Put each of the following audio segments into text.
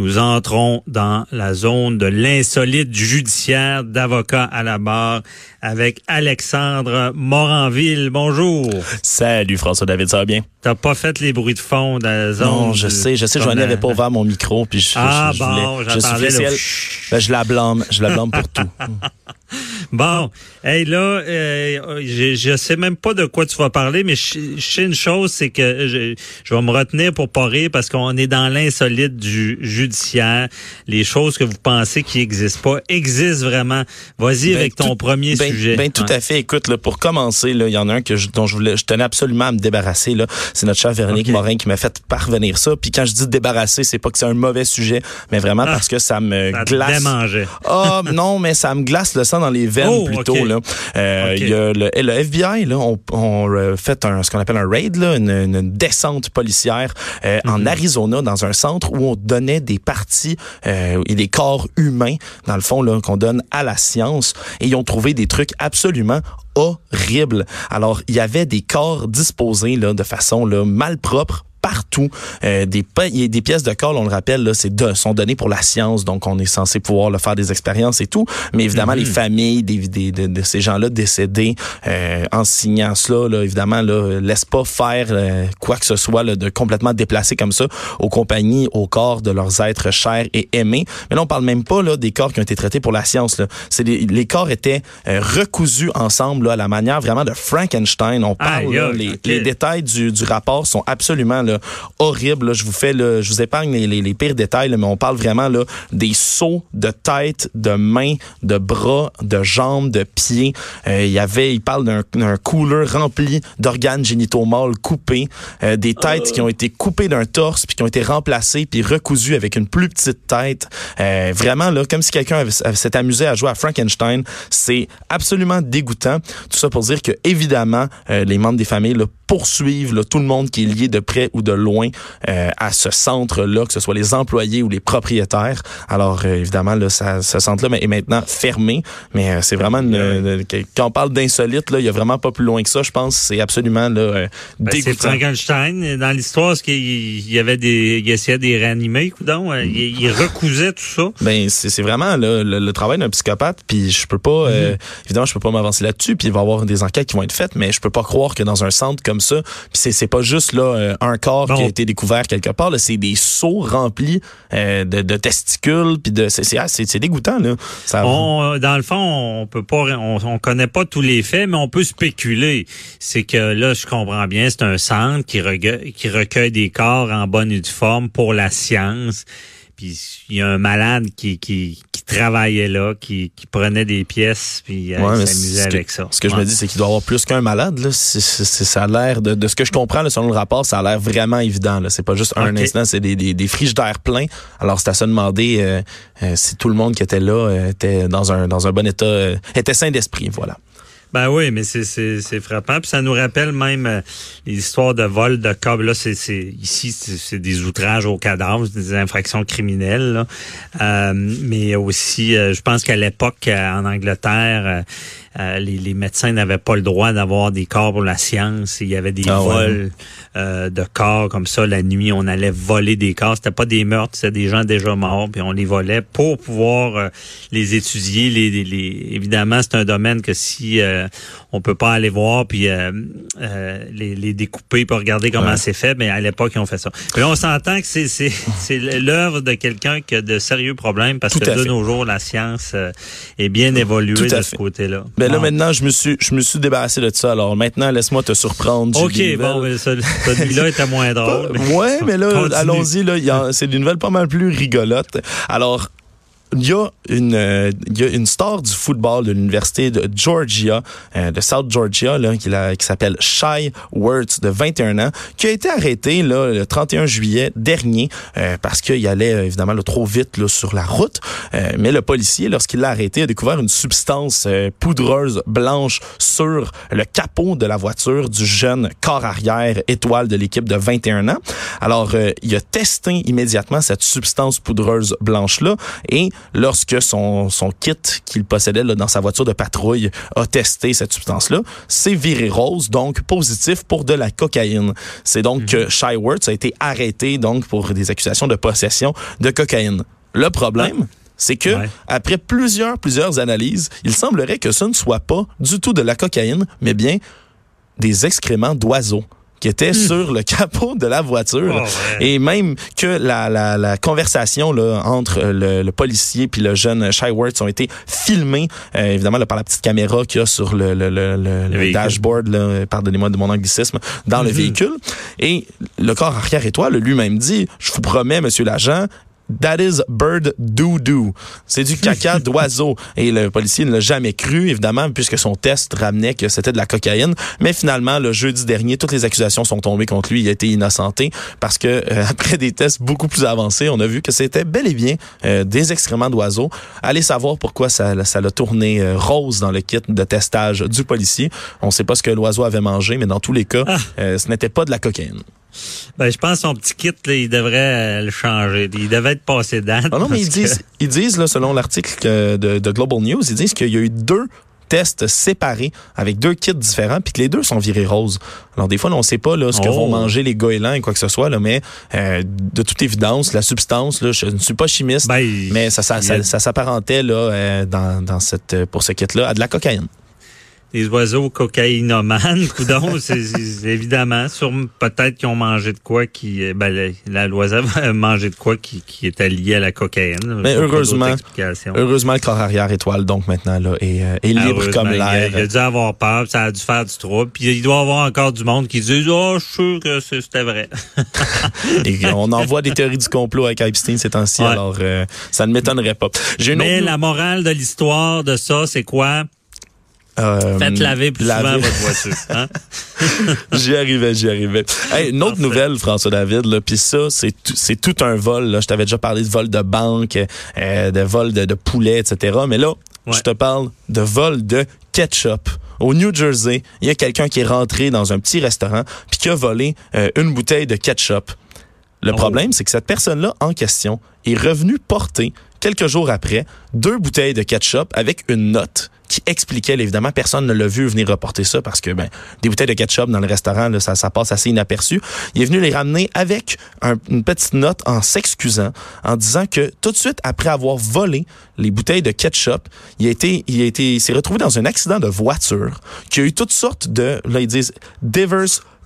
nous entrons dans la zone de l'insolite judiciaire d'avocat à la barre avec Alexandre Moranville. Bonjour. Salut François David, ça va bien? T'as pas fait les bruits de fond dans la zone. Non, je sais, je sais, je n'avais pas ouvert mon micro puis je, ah, je, bon, voulais, je suis le ben, je la blâme, je la blâme pour tout. Bon, hey là, euh, je, je sais même pas de quoi tu vas parler, mais je, je sais une chose, c'est que je, je vais me retenir pour pas rire parce qu'on est dans l'insolite du judiciaire. Les choses que vous pensez qui existent pas existent vraiment. Vas-y Ben, avec ton tout- premier ben, sujet. Ben, tout à fait. Écoute, là, pour commencer, il y en a un que je, dont je voulais, je tenais absolument à me débarrasser. Là, c'est notre cher Véronique. Morin qui m'a fait parvenir ça. Puis quand je dis débarrasser, c'est pas que c'est un mauvais sujet, mais vraiment Ah, parce que ça me Ça glace. Ah non, mais ça me glace le sang dans les veines Oh, plutôt là. Euh, y a le, le FBI là, on, on euh, fait un ce qu'on appelle un raid là, une, une descente policière euh, Mhm. en Arizona dans un centre où on donnait des parties euh, et des corps humains dans le fond là qu'on donne à la science et ils ont trouvé des trucs absolument horribles. Alors il y avait des corps disposés là de façon là malpropre partout. Euh, des, pa- il y a des pièces de corps, on le rappelle, là, c'est de, sont données pour la science, donc on est censé pouvoir le faire des expériences et tout. Mais évidemment, les familles des, des- de, de ces gens-là décédés, euh, en signant cela, là, évidemment, là, laissent pas faire euh, quoi que ce soit là, de complètement déplacé comme ça aux compagnies, au corps de leurs êtres chers et aimés. Mais là, on parle même pas là, des corps qui ont été traités pour la science. Là. C'est les, les corps étaient euh, recousus ensemble là, à la manière vraiment de Frankenstein. On parle là, aïe, les, les détails du, du rapport sont absolument là. Je vous fais, là, je vous épargne les, pires détails, mais on parle vraiment là, des sauts de tête, de mains, de bras, de jambes, de pieds. Euh, Il y avait, il parle d'un cooler rempli d'organes génitaux mâles coupés, euh, des têtes qui ont été coupées d'un torse puis qui ont été remplacées puis recousues avec une plus petite tête. Euh, vraiment là, comme si quelqu'un s'était amusé à jouer à Frankenstein. C'est absolument dégoûtant. Tout ça pour dire que évidemment, les membres des familles là, poursuivent là, tout le monde qui est lié de près ou de loin euh, à ce centre-là, que ce soit les employés ou les propriétaires. Alors euh, évidemment, là, ça, ce centre-là est maintenant fermé, mais euh, c'est vraiment une, une- que- quand on parle d'insolite, là, il y a vraiment pas plus loin que ça. Je pense c'est absolument là, Ben, c'est. Frankenstein. Dans l'histoire, est-ce qu'il il y avait des, il essayait de les réanimer, coudon? Il, il recousait tout ça. Ben c'est c'est vraiment là, le, le travail d'un psychopathe. Puis je peux pas, euh, évidemment, je peux pas m'avancer là-dessus. Puis il va y avoir des enquêtes qui vont être faites, mais je peux pas croire que dans un centre comme ça, puis c'est c'est pas juste là un corps Bon. qui a été découvert quelque part. C'est des seaux remplis euh, de, de testicules. Puis de c'est c'est ah, dégoûtant là. Ça, On, euh, dans le fond, on peut pas, on, on connaît pas tous les faits, mais on peut spéculer. C'est que là, je comprends bien, c'est un centre qui recueille, qui recueille des corps en bonne et due forme pour la science. Puis il y a un malade qui, qui, qui travaillait là, qui, qui prenait des pièces, puis euh, Ouais, il mais s'amusait ce que- avec ça. Ce que je me dis, c'est qu'il doit y avoir plus qu'un malade. Là. Ça a l'air de, de ce que je comprends là, selon le rapport, ça a l'air vraiment évident. Là. C'est pas juste un Ok. instant, c'est des, des, des frigidaires pleins. Alors c'est à se demander euh, euh, si tout le monde qui était là euh, était dans un dans un bon état, euh, était sain d'esprit. Voilà. Ben oui, mais c'est frappant. Puis ça nous rappelle même euh, les histoires de vol de corps. Là, c'est c'est ici c'est des outrages aux cadavres, des infractions criminelles. là. Euh, mais aussi, euh, je pense qu'à l'époque euh, en Angleterre, euh, les, les médecins n'avaient pas le droit d'avoir des corps pour la science. Il y avait des Ah vols euh, de corps comme ça la nuit. On allait voler des corps. C'était pas des meurtres, c'était des gens déjà morts. Puis on les volait pour pouvoir euh, les étudier. Les, les- les- évidemment, c'est un domaine que si euh, on peut pas aller voir puis euh, euh, les, les découper pour regarder comment Ouais. c'est fait, mais à l'époque, ils ont fait ça. Puis là, on s'entend que c'est c'est c'est l'œuvre de quelqu'un qui a de sérieux problèmes parce Tout que de fait. nos jours, la science euh, est bien évoluée de fait. ce côté-là. Mais là, Bon. maintenant, je me suis, je me suis débarrassé de ça. Alors maintenant, laisse-moi te surprendre. OK, des bon, nouvelles. mais celui- celui-là était moins drôle. mais- Ouais, mais là, allons-y. Là, c'est une nouvelle pas mal plus rigolote. Alors. Il y, a une, euh, il y a une star du football de l'université de Georgia, euh, de South Georgia, là, qui, qui s'appelle Shy Wirtz, de 21 ans, qui a été arrêté là, le 31 juillet dernier euh, parce qu'il allait euh, évidemment là, trop vite là, sur la route. Euh, mais le policier, lorsqu'il l'a arrêté, a découvert une substance euh, poudreuse blanche sur le capot de la voiture du jeune corps arrière étoile de l'équipe de 21 ans. Alors, il a testé immédiatement cette substance poudreuse blanche-là et lorsque son, son kit qu'il possédait là, dans sa voiture de patrouille a testé cette substance-là, c'est viré rose, donc positif pour de la cocaïne. C'est donc que Shy Wirtz a été arrêté donc pour des accusations de possession de cocaïne. Le problème, c'est que Ouais. après plusieurs plusieurs analyses, il semblerait que ce ne soit pas du tout de la cocaïne, mais bien des excréments d'oiseaux qui étaient sur le capot de la voiture. Oh, ouais. Et même que la, la, la conversation là, entre le, le policier puis le jeune Shy Wirtz ont été filmés, euh, évidemment, là, par la petite caméra qu'il y a sur le, le, le, le- dashboard, là, pardonnez-moi de mon anglicisme, dans le véhicule. Et le corps arrière étoile lui-même dit, je vous promets, monsieur l'agent, That is bird doo-doo. C'est du caca d'oiseau. Et le policier ne l'a jamais cru, évidemment, puisque son test ramenait que c'était de la cocaïne. Mais finalement, le jeudi dernier, toutes les accusations sont tombées contre lui. Il a été innocenté parce que euh, après des tests beaucoup plus avancés, on a vu que c'était bel et bien euh, des excréments d'oiseaux. Allez savoir pourquoi ça, ça l'a tourné euh, rose dans le kit de testage du policier. On ne sait pas ce que l'oiseau avait mangé, mais dans tous les cas, euh, ce n'était pas de la cocaïne. Ben, je pense que son petit kit, là, il devrait euh, le changer. Il devait être passé date. Ah non, mais ils que- disent, ils disent là, selon l'article de, de Global News, ils disent qu'il y a eu deux tests séparés avec deux kits différents puis que les deux sont virés roses. Alors des fois là, on sait pas là ce que Oh. vont manger les goélands et quoi que ce soit là mais euh, de toute évidence la substance là je ne suis pas chimiste Ben, mais ça ça, il y ça, a ça s'apparentait là euh, dans, dans cette pour ce kit là à de la cocaïne. Des oiseaux cocaïnomanes, coudon, c'est évidemment, sur peut-être qu'ils ont mangé de quoi qui, euh, ben, la- l'oiseau a mangé de quoi qui, qui était lié à la cocaïne. Mais heureusement. Heureusement le corps arrière étoile donc maintenant là est, euh, est Ah, libre heureusement, comme il l'air. Il a dû avoir peur, ça a dû faire du trouble. Puis il doit y avoir encore du monde qui dit Oh, je suis sûr que c'est- c'était vrai. Et on envoie des théories du complot avec Epstein ces temps-ci, Ouais. alors euh, ça ne m'étonnerait pas. Mais autre la morale de l'histoire de ça, c'est quoi? Euh, Faites laver plus souvent laver. votre voiture. Hein? J'y arrivais, j'y arrivais. Hey, une autre Parfait. nouvelle, François David, puis ça, c'est tout- c'est tout un vol. Là. Je t'avais déjà parlé de vol de banque, euh, de vol de, de poulet, etc. Mais là, Ouais. je te parle de vol de ketchup. Au New Jersey, il y a quelqu'un qui est rentré dans un petit restaurant puis qui a volé euh, une bouteille de ketchup. Le Oh. problème, c'est que cette personne-là en question est revenue porter, quelques jours après, deux bouteilles de ketchup avec une note qui expliquait, évidemment, personne ne l'a vu venir reporter ça parce que ben, des bouteilles de ketchup dans le restaurant, là, ça, ça passe assez inaperçu. Il est venu les ramener avec un- une petite note en s'excusant, en disant que tout de suite après avoir volé les bouteilles de ketchup, il a été, il s'est retrouvé dans un accident de voiture, qui a eu toutes sortes de, là ils disent,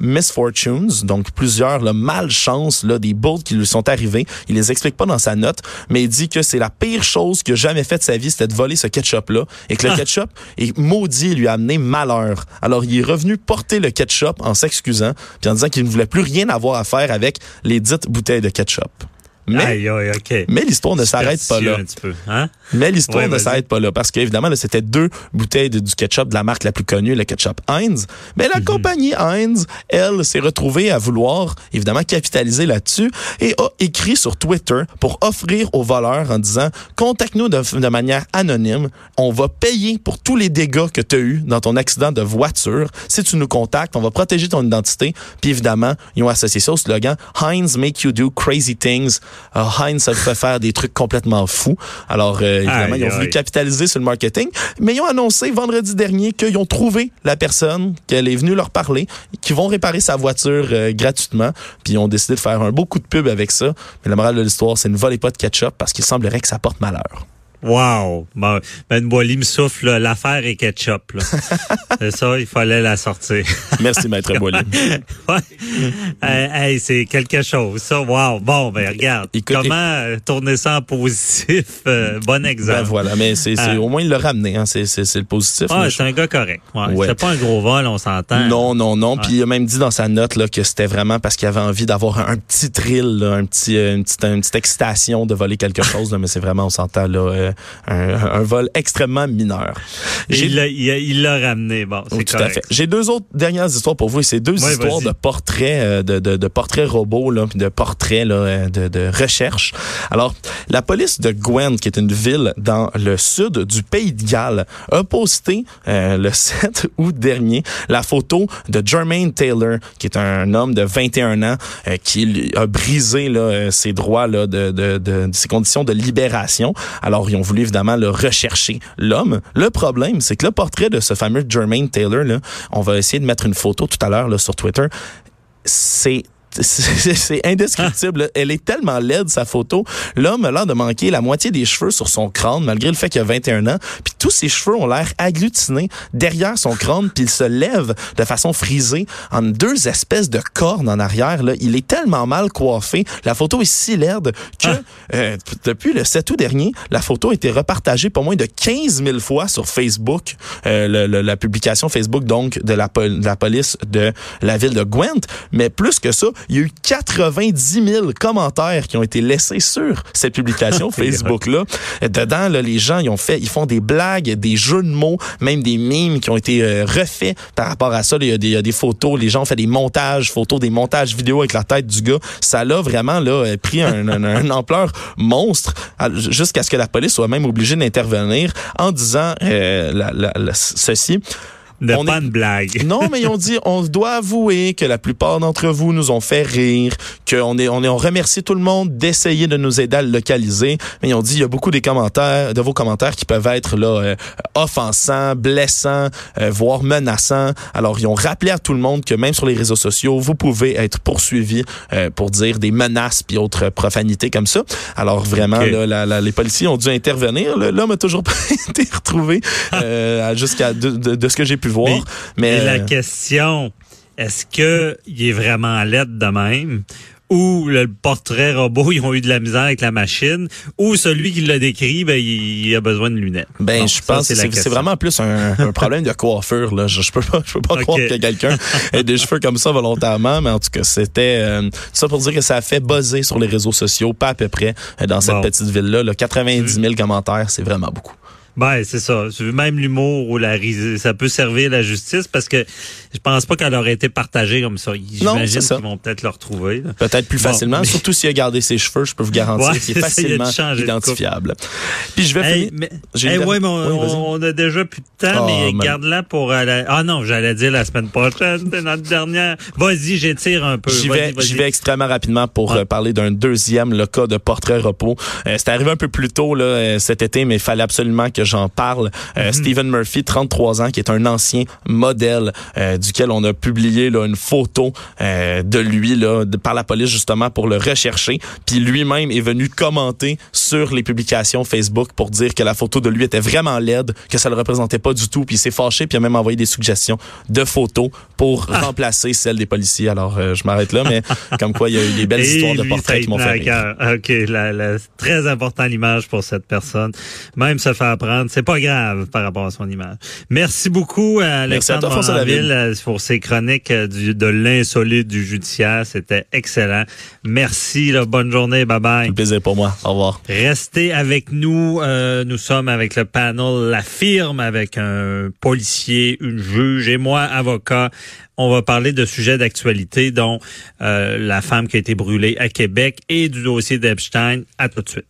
misfortunes, donc plusieurs là, malchances, là, des bolts qui lui sont arrivés. Il les explique pas dans sa note, mais il dit que c'est la pire chose qu'il a jamais fait de sa vie, c'était de voler ce ketchup-là, et que le ketchup est maudit et lui a amené malheur. Alors il est revenu porter le ketchup en s'excusant, puis en disant qu'il ne voulait plus rien avoir à faire avec les dites bouteilles de ketchup. Mais, Aïe, aïe, OK. mais l'histoire ne s'arrête pas là. Peu, hein? Mais l'histoire Ouais, ne s'arrête pas là parce qu'évidemment, là, c'était deux bouteilles de, du ketchup de la marque la plus connue, le ketchup Heinz. Mais Mhm. la compagnie Heinz, elle, s'est retrouvée à vouloir, évidemment, capitaliser là-dessus et a écrit sur Twitter pour offrir aux voleurs en disant contacte-nous de, de manière anonyme. On va payer pour tous les dégâts que tu as eu dans ton accident de voiture. Si tu nous contactes, on va protéger ton identité. Puis évidemment, ils ont associé ça au slogan Heinz make you do crazy things. Euh, Heinz, ça fait faire des trucs complètement fous. Alors, euh, évidemment, Aïe, ils ont voulu aïe. capitaliser sur le marketing, mais ils ont annoncé vendredi dernier qu'ils ont trouvé la personne, qu'elle est venue leur parler, qu'ils vont réparer sa voiture euh, gratuitement, puis ils ont décidé de faire un beau coup de pub avec ça. Mais la morale de l'histoire, c'est ne volez pas de ketchup parce qu'il semblerait que ça porte malheur. Wow! Ben Boily me souffle, l'affaire est ketchup. là. c'est ça, il fallait la sortir. Merci, Maître Boily. ouais. Euh, hey, c'est quelque chose, ça. Wow! Bon, ben regarde. Écoute, Comment euh, tourner ça en positif? Euh, bon exemple. Ben voilà, mais c'est c'est- au moins il l'a ramené, hein, c'est c'est- c'est le positif. Ah, c'est un gars correct. Ouais. Ouais. C'est pas un gros vol, on s'entend. Non, non, non. Puis il a même dit dans sa note là, que c'était vraiment parce qu'il avait envie d'avoir un, un petit thrill, là, un petit, une, petite, une petite excitation de voler quelque chose. Là, mais c'est vraiment, on s'entend, là, un, vol extrêmement mineur. Il l'a ramené. Bon, Oui, tout à fait. J'ai deux autres dernières histoires pour vous c'est deux histoires de portraits, euh, de, de, de portraits robots, là, puis de portraits là, euh, de, de recherche. Alors, la police de Gwent, qui est une ville dans le sud du pays de Galles, a posté euh, le 7 août dernier la photo de Jermaine Taylor, qui est un homme de 21 ans euh, qui a brisé là, euh, ses droits là, de, de, de, de ses conditions de libération. Alors, ils ont voulu évidemment le rechercher l'homme. Le problème, c'est que le portrait de ce fameux Jermaine Taylor, là, on va essayer de mettre une photo tout à l'heure sur Twitter. C'est c'est indescriptible. là. Elle est tellement laide, sa photo. L'homme a l'air de manquer la moitié des cheveux sur son crâne, malgré le fait qu'il a 21 ans. Puis tous ses cheveux ont l'air agglutinés derrière son crâne, puis il se lève de façon frisée en deux espèces de cornes en arrière. Là. Il est tellement mal coiffé. La photo est si laide que euh, depuis le 7 août dernier, la photo a été repartagée pas moins de 15 000 fois sur Facebook, euh, le- le- la publication Facebook donc de la, pol- de la police de la ville de Gwent. Mais plus que ça, il y a eu 90 000 commentaires qui ont été laissés sur cette publication Facebook-là. Dedans, là, les gens, ils ont fait, ils font des blagues, des jeux de mots, même des mimes qui ont été euh, refaits par rapport à ça. Il y, a des, il y a des photos, les gens ont fait des montages, photos, des montages vidéo avec la tête du gars. Ça l'a vraiment là euh, pris un, un- un ampleur monstre jusqu'à ce que la police soit même obligée d'intervenir en disant euh, la- la- la- ceci. On pas est- une blague. Non, mais ils ont dit, on doit avouer que la plupart d'entre vous nous ont fait rire, qu'on est, on est, on remercie tout le monde d'essayer de nous aider à le localiser. Mais ils ont dit, il y a beaucoup des commentaires, de vos commentaires qui peuvent être là euh, offensants, blessants, euh, voire menaçants. Alors, ils ont rappelé à tout le monde que même sur les réseaux sociaux, vous pouvez être poursuivi euh, pour dire des menaces puis autres profanités comme ça. Alors, vraiment, Ok. là, la- la- les policiers ont dû intervenir. L'homme a toujours pas été retrouvé jusqu'à de, de- de ce que j'ai pu voir. Mais, Et la euh, question, est-ce que il est vraiment laide de même? Ou le portrait robot, ils ont eu de la misère avec la machine, ou celui qui l'a décrit, ben, il, a besoin de lunettes? Ben, je ça, pense que c'est vraiment plus un, un problème de coiffure. Là. Je, je peux pas, je peux pas croire que quelqu'un ait des cheveux comme ça volontairement, mais en tout cas, c'était euh, ça pour dire que ça a fait buzzer sur les réseaux sociaux, pas à peu près, euh, dans cette Bon. petite ville-là. Là, 90 000 commentaires, c'est vraiment beaucoup. Ben, c'est ça. Même l'humour ou la risée, ça peut servir la justice parce que je pense pas qu'elle aurait été partagée comme ça. J'imagine qu'ils vont peut-être le retrouver. Peut-être plus Bon, facilement, mais- surtout s'il a gardé ses cheveux, je peux vous garantir Ouais, qu'il est facilement coupe. identifiable. Puis je vais Hey, finir. mais, hey, ouais, mais on, Oui, on a déjà plus de temps, Oh, mais man. pour... euh, la- Ah non, j'allais dire la semaine prochaine, c'est notre dernière. Vas-y, j'étire un peu. J'y vais, vas-y. j'y vais extrêmement rapidement pour Ouais. euh, parler d'un deuxième, le cas de portrait repos. Euh, c'est arrivé un peu plus tôt là, euh, cet été, mais il fallait absolument que j'en parle. Euh, Mhm. Stephen Murphy, 33 ans, qui est un ancien modèle euh, duquel on a publié là, une photo euh, de lui là, de- par la police justement pour le rechercher. Puis lui-même est venu commenter sur les publications Facebook pour dire que la photo de lui était vraiment laide, que ça le représentait pas du tout. Puis il s'est fâché, puis il a même envoyé des suggestions de photos pour Ah. remplacer celles des policiers. Alors euh, je m'arrête là, mais comme quoi il y a eu des belles Et histoires de portraits qui m'ont fait rire. cœur. OK, la, la- très important l'image pour cette personne. Même se faire prendre, c'est pas grave par rapport à son image. Merci beaucoup à Merci à Alexandre toi, Pour ses chroniques euh, du- de l'insolite du judiciaire. C'était excellent. Merci, là, bonne journée, bye bye. Un plaisir pour moi. Au revoir. Restez avec nous. Euh, nous sommes avec le panel La Firme, avec un policier, une juge et moi, avocat. On va parler de sujets d'actualité, dont euh, la femme qui a été brûlée à Québec et du dossier d'Epstein. À tout de suite.